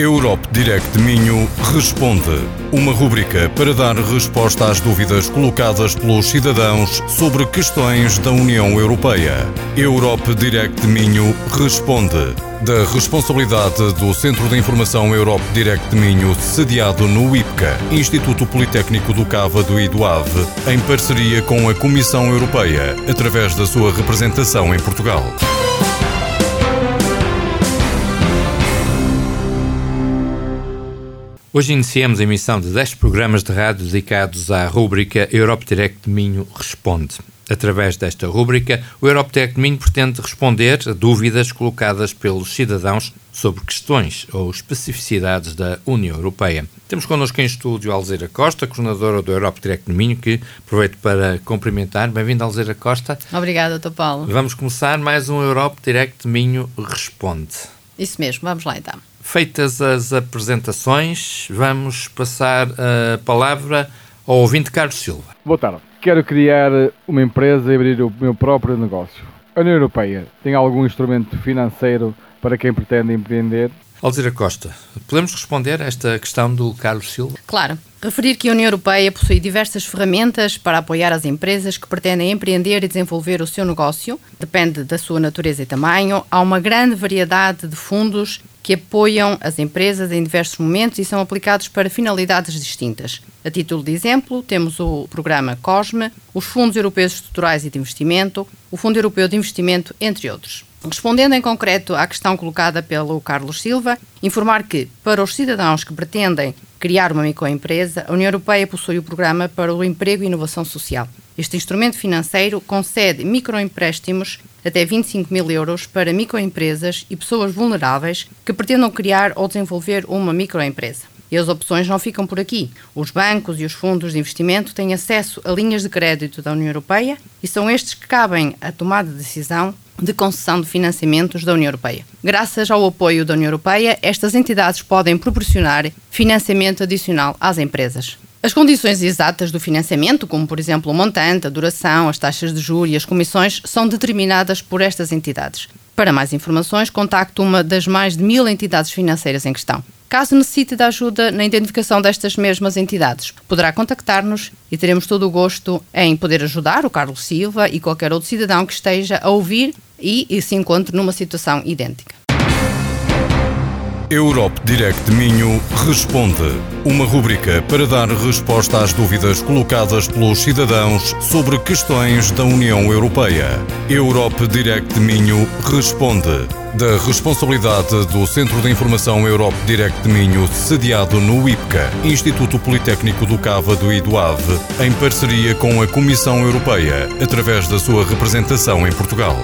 Europe Direct Minho Responde. Uma rubrica para dar resposta às dúvidas colocadas pelos cidadãos sobre questões da União Europeia. Europe Direct Minho Responde. Da responsabilidade do Centro de Informação Europe Direct Minho, sediado no IPCA, Instituto Politécnico do Cávado e do Ave, em parceria com a Comissão Europeia, através da sua representação em Portugal. Hoje iniciamos a emissão de 10 programas de rádio dedicados à rúbrica Europe Direct Minho Responde. Através desta rúbrica, o Europe Direct Minho pretende responder a dúvidas colocadas pelos cidadãos sobre questões ou especificidades da União Europeia. Temos connosco em estúdio Alzeira Costa, coordenadora do Europe Direct Minho, que aproveito para cumprimentar. Bem-vindo, Alzeira Costa. Obrigada, Dr. Paulo. Vamos começar mais um Europe Direct Minho Responde. Isso mesmo, vamos lá então. Feitas as apresentações, vamos passar a palavra ao ouvinte Carlos Silva. Boa tarde. Quero criar uma empresa e abrir o meu próprio negócio. A União Europeia tem algum instrumento financeiro para quem pretende empreender? Alzira Costa, podemos responder a esta questão do Carlos Silva? Claro. Referir que a União Europeia possui diversas ferramentas para apoiar as empresas que pretendem empreender e desenvolver o seu negócio, depende da sua natureza e tamanho. Há uma grande variedade de fundos que apoiam as empresas em diversos momentos e são aplicados para finalidades distintas. A título de exemplo, temos o programa COSME, os Fundos Europeus Estruturais e de Investimento, o Fundo Europeu de Investimento, entre outros. Respondendo em concreto à questão colocada pelo Carlos Silva, informar que, para os cidadãos que pretendem criar uma microempresa, a União Europeia possui o Programa para o Emprego e Inovação Social. Este instrumento financeiro concede microempréstimos até 25 mil euros para microempresas e pessoas vulneráveis que pretendam criar ou desenvolver uma microempresa. E as opções não ficam por aqui. Os bancos e os fundos de investimento têm acesso a linhas de crédito da União Europeia e são estes que cabem a tomada de decisão de concessão de financiamentos da União Europeia. Graças ao apoio da União Europeia, estas entidades podem proporcionar financiamento adicional às empresas. As condições exatas do financiamento, como por exemplo o montante, a duração, as taxas de juros e as comissões, são determinadas por estas entidades. Para mais informações, contacte uma das mais de mil entidades financeiras em questão. Caso necessite de ajuda na identificação destas mesmas entidades, poderá contactar-nos e teremos todo o gosto em poder ajudar o Carlos Silva e qualquer outro cidadão que esteja a ouvir e, e se encontre numa situação idêntica. Europe Direct Minho Responde. Uma rubrica para dar resposta às dúvidas colocadas pelos cidadãos sobre questões da União Europeia. Europe Direct Minho Responde. Da responsabilidade do Centro de Informação Europe Direct Minho, sediado no IPCA, Instituto Politécnico do Cávado e do Ave, em parceria com a Comissão Europeia, através da sua representação em Portugal.